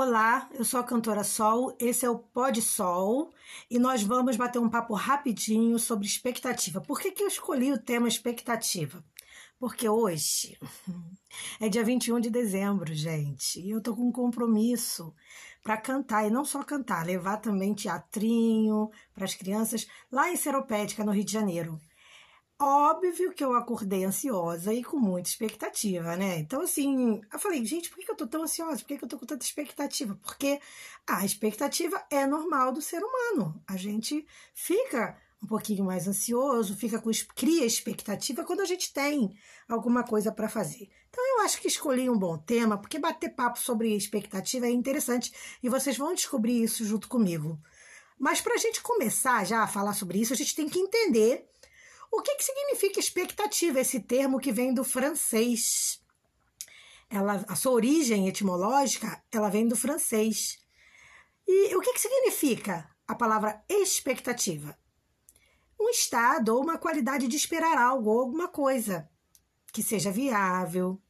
Olá, eu sou a cantora Sol, esse é o Pod Sol e nós vamos bater um papo rapidinho sobre expectativa. Por que, que eu escolhi o tema expectativa? Porque hoje é dia 21 de dezembro, gente, e eu tô com um compromisso para cantar, e não só cantar, levar também teatrinho para as crianças lá em Seropédica, no Rio de Janeiro. Óbvio que eu acordei ansiosa e com muita expectativa, né? Então, assim, eu falei, gente, por que eu tô tão ansiosa? Por que eu tô com tanta expectativa? Porque a expectativa é normal do ser humano. A gente fica um pouquinho mais ansioso, fica com cria expectativa quando a gente tem alguma coisa para fazer. Então eu acho que escolhi um bom tema, porque bater papo sobre expectativa é interessante e vocês vão descobrir isso junto comigo. Mas para a gente começar já a falar sobre isso, a gente tem que entender o que, que significa expectativa, esse termo que vem do francês? Ela, a sua origem etimológica, ela vem do francês. E o que, que significa a palavra expectativa? Um estado ou uma qualidade de esperar algo ou alguma coisa que seja viável,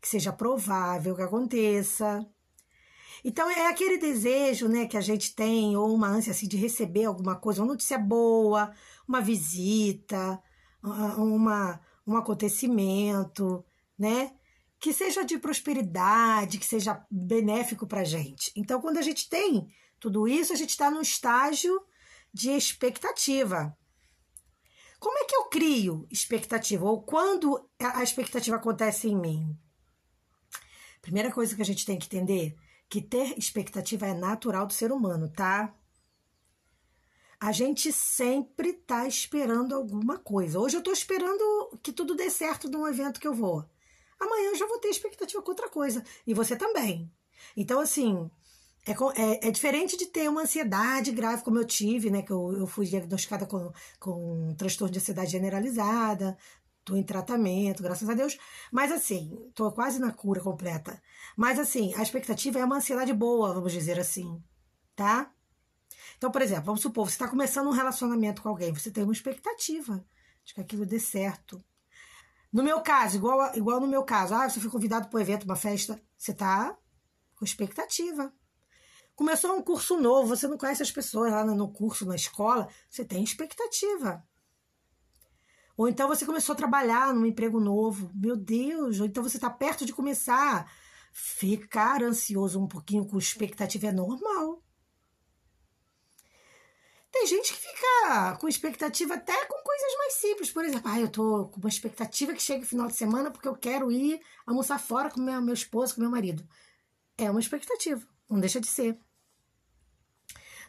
que seja provável que aconteça. Então é aquele desejo, né, que a gente tem ou uma ânsia assim, de receber alguma coisa, uma notícia boa, uma visita, uma, um acontecimento, né? Que seja de prosperidade, que seja benéfico para a gente. Então, quando a gente tem tudo isso, a gente está no estágio de expectativa. Como é que eu crio expectativa? Ou quando a expectativa acontece em mim? Primeira coisa que a gente tem que entender que ter expectativa é natural do ser humano, tá? A gente sempre está esperando alguma coisa. Hoje eu estou esperando que tudo dê certo num evento que eu vou. Amanhã eu já vou ter expectativa com outra coisa. E você também. Então, assim, é, é, é, diferente de ter uma ansiedade grave como eu tive, né? Que eu, eu fui diagnosticada com, com um transtorno de ansiedade generalizada. Estou em tratamento, graças a Deus. Mas assim, estou quase na cura completa. Mas assim, a expectativa é uma ansiedade boa, vamos dizer assim, tá? Então, por exemplo, vamos supor, você está começando um relacionamento com alguém, você tem uma expectativa de que aquilo dê certo. No meu caso, igual, igual no meu caso, ah, você foi convidado para um evento, uma festa, você está com expectativa. Começou um curso novo, você não conhece as pessoas lá no curso, na escola, você tem expectativa. Ou então você começou a trabalhar num emprego novo, meu Deus, ou então você está perto de começar. Ficar ansioso um pouquinho com expectativa é normal. Tem gente que fica com expectativa até com coisas mais simples. Por exemplo, ah, eu tô com uma expectativa que chegue final de semana porque eu quero ir almoçar fora com meu, meu esposo, com meu marido. É uma expectativa, não deixa de ser.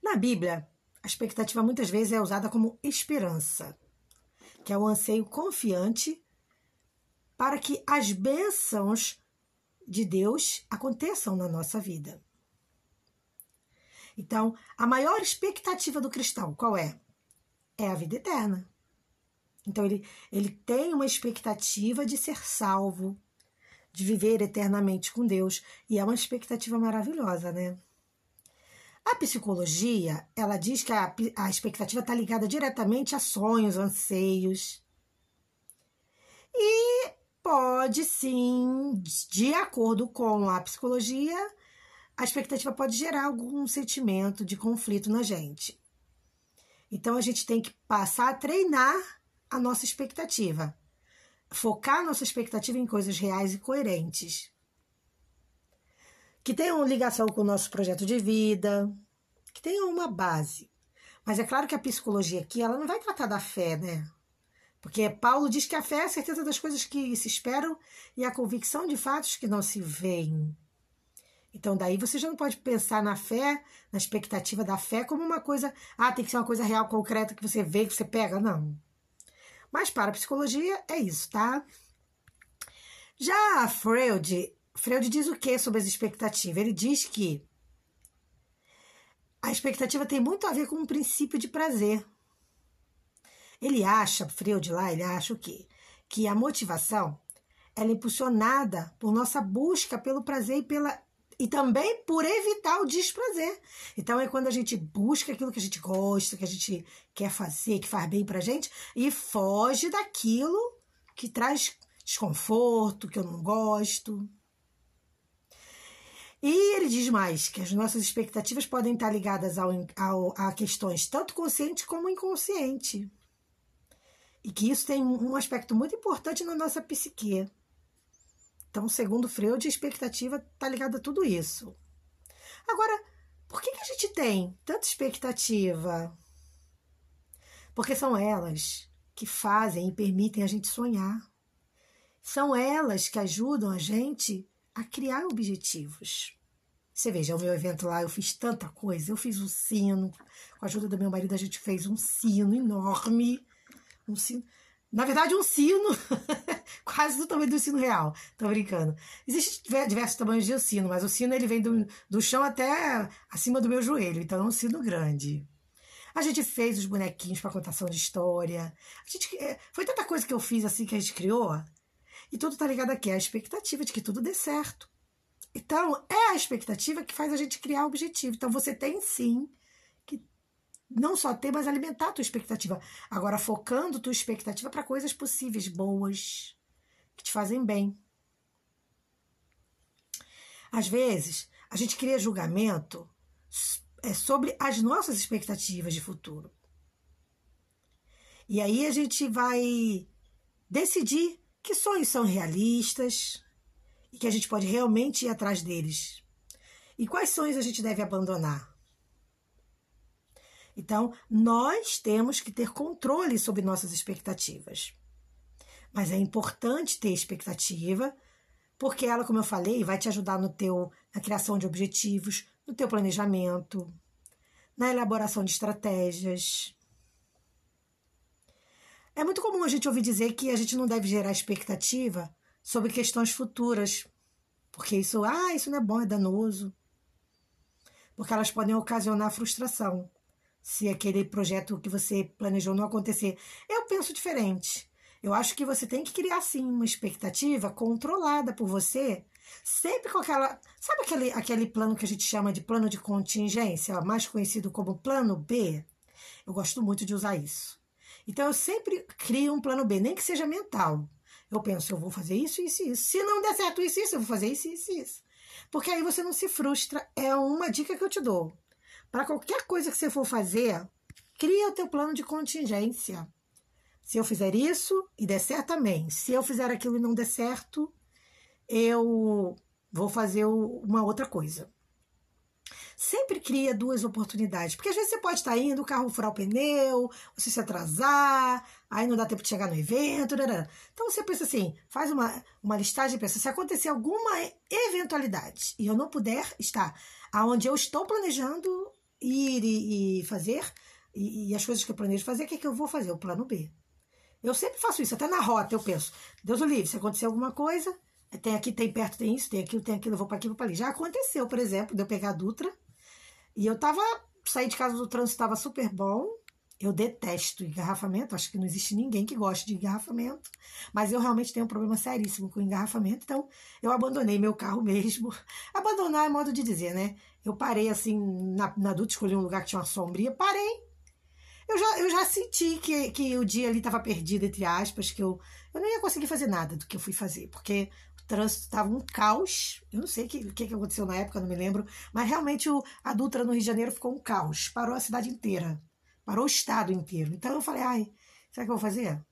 Na Bíblia, a expectativa muitas vezes é usada como esperança, que é o anseio confiante para que as bênçãos de Deus aconteçam na nossa vida. Então, a maior expectativa do cristão, qual é? É a vida eterna. Então, ele, ele tem uma expectativa de ser salvo, de viver eternamente com Deus, e é uma expectativa maravilhosa, né? A psicologia, ela diz que a, a expectativa está ligada diretamente a sonhos, anseios. E pode sim, de acordo com a psicologia, a expectativa pode gerar algum sentimento de conflito na gente. Então a gente tem que passar a treinar a nossa expectativa, focar a nossa expectativa em coisas reais e coerentes, que tenham ligação com o nosso projeto de vida, que tenham uma base. Mas é claro que a psicologia aqui ela não vai tratar da fé, né? Porque Paulo diz que a fé é a certeza das coisas que se esperam e a convicção de fatos que não se veem. Então, daí você já não pode pensar na fé, na expectativa da fé, como uma coisa, ah, tem que ser uma coisa real, concreta, que você vê, que você pega. Não. Mas para a psicologia é isso, tá? Já Freud, Freud diz o que sobre as expectativas? Ele diz que a expectativa tem muito a ver com um princípio de prazer. Ele acha, Freud lá, ele acha o quê? Que a motivação ela é impulsionada por nossa busca pelo prazer e pela e também por evitar o desprazer. Então é quando a gente busca aquilo que a gente gosta, que a gente quer fazer, que faz bem pra gente, e foge daquilo que traz desconforto, que eu não gosto. E ele diz mais que as nossas expectativas podem estar ligadas ao, ao, a questões tanto consciente como inconsciente. E que isso tem um aspecto muito importante na nossa psique. Então, segundo Freud, a expectativa está ligada a tudo isso. Agora, por que, que a gente tem tanta expectativa? Porque são elas que fazem e permitem a gente sonhar. São elas que ajudam a gente a criar objetivos. Você veja, o meu evento lá, eu fiz tanta coisa. Eu fiz um sino, com a ajuda do meu marido, a gente fez um sino enorme. Um sino. Na verdade, um sino, quase do tamanho do sino real. Tô brincando. Existem diversos tamanhos de sino, mas o sino ele vem do, do chão até acima do meu joelho, então é um sino grande. A gente fez os bonequinhos para contação de história. A gente, é, foi tanta coisa que eu fiz assim que a gente criou e tudo está ligado aqui, à expectativa de que tudo dê certo. Então, é a expectativa que faz a gente criar o objetivo. Então, você tem sim não só ter, mas alimentar a tua expectativa. Agora, focando tua expectativa para coisas possíveis, boas, que te fazem bem. Às vezes, a gente cria julgamento é, sobre as nossas expectativas de futuro. E aí a gente vai decidir que sonhos são realistas e que a gente pode realmente ir atrás deles. E quais sonhos a gente deve abandonar? Então, nós temos que ter controle sobre nossas expectativas. Mas é importante ter expectativa, porque ela, como eu falei, vai te ajudar no teu na criação de objetivos, no teu planejamento, na elaboração de estratégias, é muito comum a gente ouvir dizer que a gente não deve gerar expectativa sobre questões futuras, porque isso, ah, isso não é bom, é danoso. Porque elas podem ocasionar frustração se aquele projeto que você planejou não acontecer. Eu penso diferente. Eu acho que você tem que criar sim uma expectativa controlada por você, sempre com aquela. Sabe aquele, aquele plano que a gente chama de plano de contingência, mais conhecido como plano B? Eu gosto muito de usar isso. Então eu sempre crio um plano B, nem que seja mental. Eu penso, eu vou fazer isso, isso e isso. Se não der certo isso, isso, eu vou fazer isso, isso e isso. Porque aí você não se frustra. É uma dica que eu te dou. Para qualquer coisa que você for fazer, cria o teu plano de contingência. Se eu fizer isso e der certo, amém. Se eu fizer aquilo e não der certo, eu vou fazer uma outra coisa sempre cria duas oportunidades. Porque às vezes você pode estar indo, o carro furar o pneu, você se atrasar, aí não dá tempo de chegar no evento. Então você pensa assim, faz uma, uma listagem e pensa, se acontecer alguma eventualidade e eu não puder estar aonde eu estou planejando ir e, e fazer, e, e, as coisas que eu planejo fazer, o que, é que eu vou fazer? O plano B. Eu sempre faço isso, até na rota eu penso, Deus o livre, se acontecer alguma coisa, tem aqui, tem perto, tem isso, tem aquilo, tem aquilo, eu vou para aqui, vou para ali. Já aconteceu, por exemplo, de eu pegar a Dutra e eu tava. Saí de casa do trânsito, estava super bom. Eu detesto engarrafamento, acho que não existe ninguém que goste de engarrafamento, mas eu realmente tenho um problema seríssimo com engarrafamento, então eu abandonei meu carro mesmo. Abandonar é modo de dizer, né? Eu parei assim, na, na escolhi um lugar que tinha uma sombria, parei. Eu já, eu já senti que, que o dia ali estava perdido, entre aspas, que eu, eu não ia conseguir fazer nada do que eu fui fazer, porque trânsito estava um caos. Eu não sei o que, que, que, aconteceu na época, não me lembro. Mas realmente o, a Dutra no Rio de Janeiro ficou um caos. Parou a cidade inteira. Parou o estado inteiro. Então eu falei, ai, será que eu vou fazer?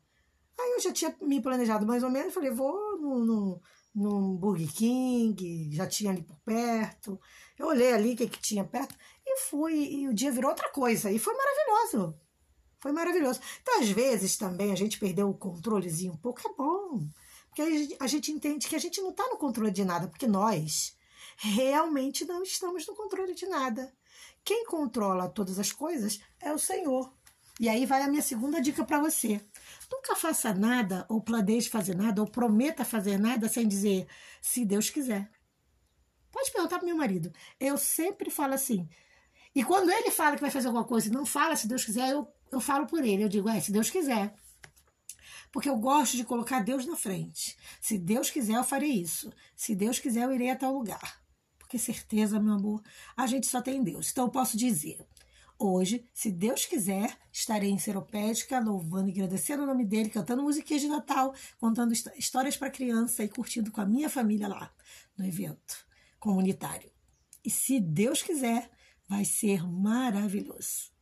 Aí eu já tinha me planejado mais ou menos. Falei, vou no, no, no Burger King, já tinha ali por perto. Eu olhei ali o que, que tinha perto e fui. E o dia virou outra coisa. E foi maravilhoso. Foi maravilhoso. Então, às vezes, também a gente perdeu o controlezinho um pouco, é bom. Porque aí a gente entende que a gente não está no controle de nada, porque nós realmente não estamos no controle de nada. Quem controla todas as coisas é o Senhor. E aí vai a minha segunda dica para você. Nunca faça nada, ou planeje fazer nada, ou prometa fazer nada sem dizer se Deus quiser. Pode perguntar para meu marido. Eu sempre falo assim. E quando ele fala que vai fazer alguma coisa e não fala se Deus quiser, eu, eu falo por ele. Eu digo, é, se Deus quiser porque eu gosto de colocar Deus na frente. Se Deus quiser, eu farei isso. Se Deus quiser, eu irei a tal lugar. Porque certeza, meu amor, a gente só tem Deus. Então eu posso dizer, hoje, se Deus quiser, estarei em Seropédica, louvando e agradecendo o nome dele, cantando musiquinhas de Natal, contando histórias para criança e curtindo com a minha família lá, no evento comunitário. E se Deus quiser, vai ser maravilhoso.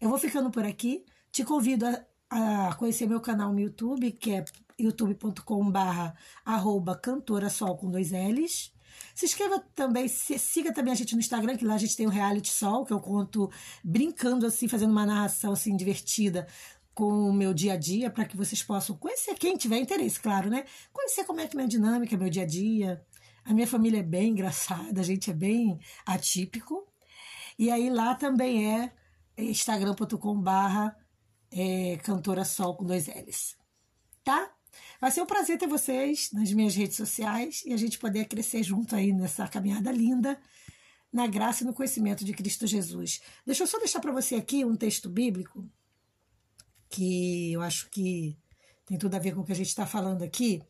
Eu vou ficando por aqui. Te convido a, a conhecer meu canal no YouTube, que é youtube.com/barra arroba cantora sol com dois L's. Se inscreva também, se, siga também a gente no Instagram, que lá a gente tem o Reality Sol, que eu conto brincando assim, fazendo uma narração assim divertida com o meu dia a dia, para que vocês possam conhecer, quem tiver interesse, claro, né? Conhecer como é que minha dinâmica, meu dia a dia. A minha família é bem engraçada, a gente é bem atípico. E aí lá também é instagram.com barra é, cantora sol com dois L's. Tá? Vai ser um prazer ter vocês nas minhas redes sociais e a gente poder crescer junto aí nessa caminhada linda, na graça e no conhecimento de Cristo Jesus. Deixa eu só deixar para você aqui um texto bíblico que eu acho que tem tudo a ver com o que a gente está falando aqui,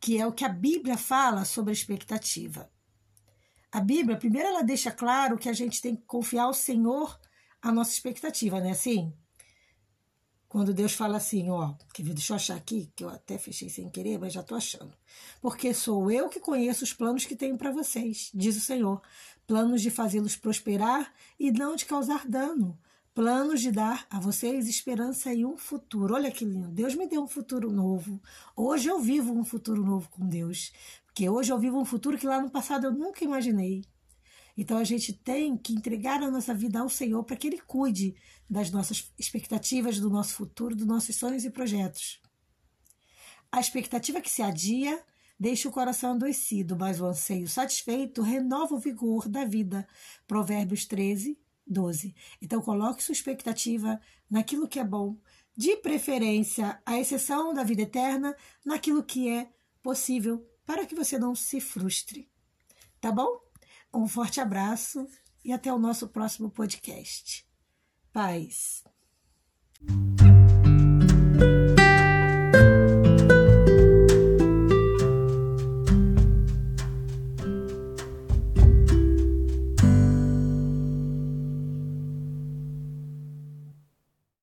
que é o que a Bíblia fala sobre a expectativa. A Bíblia, primeiro, ela deixa claro que a gente tem que confiar ao Senhor a nossa expectativa, né? Assim, quando Deus fala assim, ó, que deixa eu achar aqui, que eu até fechei sem querer, mas já estou achando. Porque sou eu que conheço os planos que tenho para vocês, diz o Senhor. Planos de fazê-los prosperar e não de causar dano. Planos de dar a vocês esperança e um futuro. Olha que lindo. Deus me deu um futuro novo. Hoje eu vivo um futuro novo com Deus. Porque hoje eu vivo um futuro que lá no passado eu nunca imaginei. Então a gente tem que entregar a nossa vida ao Senhor para que Ele cuide das nossas expectativas, do nosso futuro, dos nossos sonhos e projetos. A expectativa que se adia deixa o coração adoecido, mas o anseio satisfeito renova o vigor da vida. Provérbios 13, 12. Então coloque sua expectativa naquilo que é bom, de preferência, à exceção da vida eterna, naquilo que é possível, para que você não se frustre. Tá bom? Um forte abraço e até o nosso próximo podcast. Paz.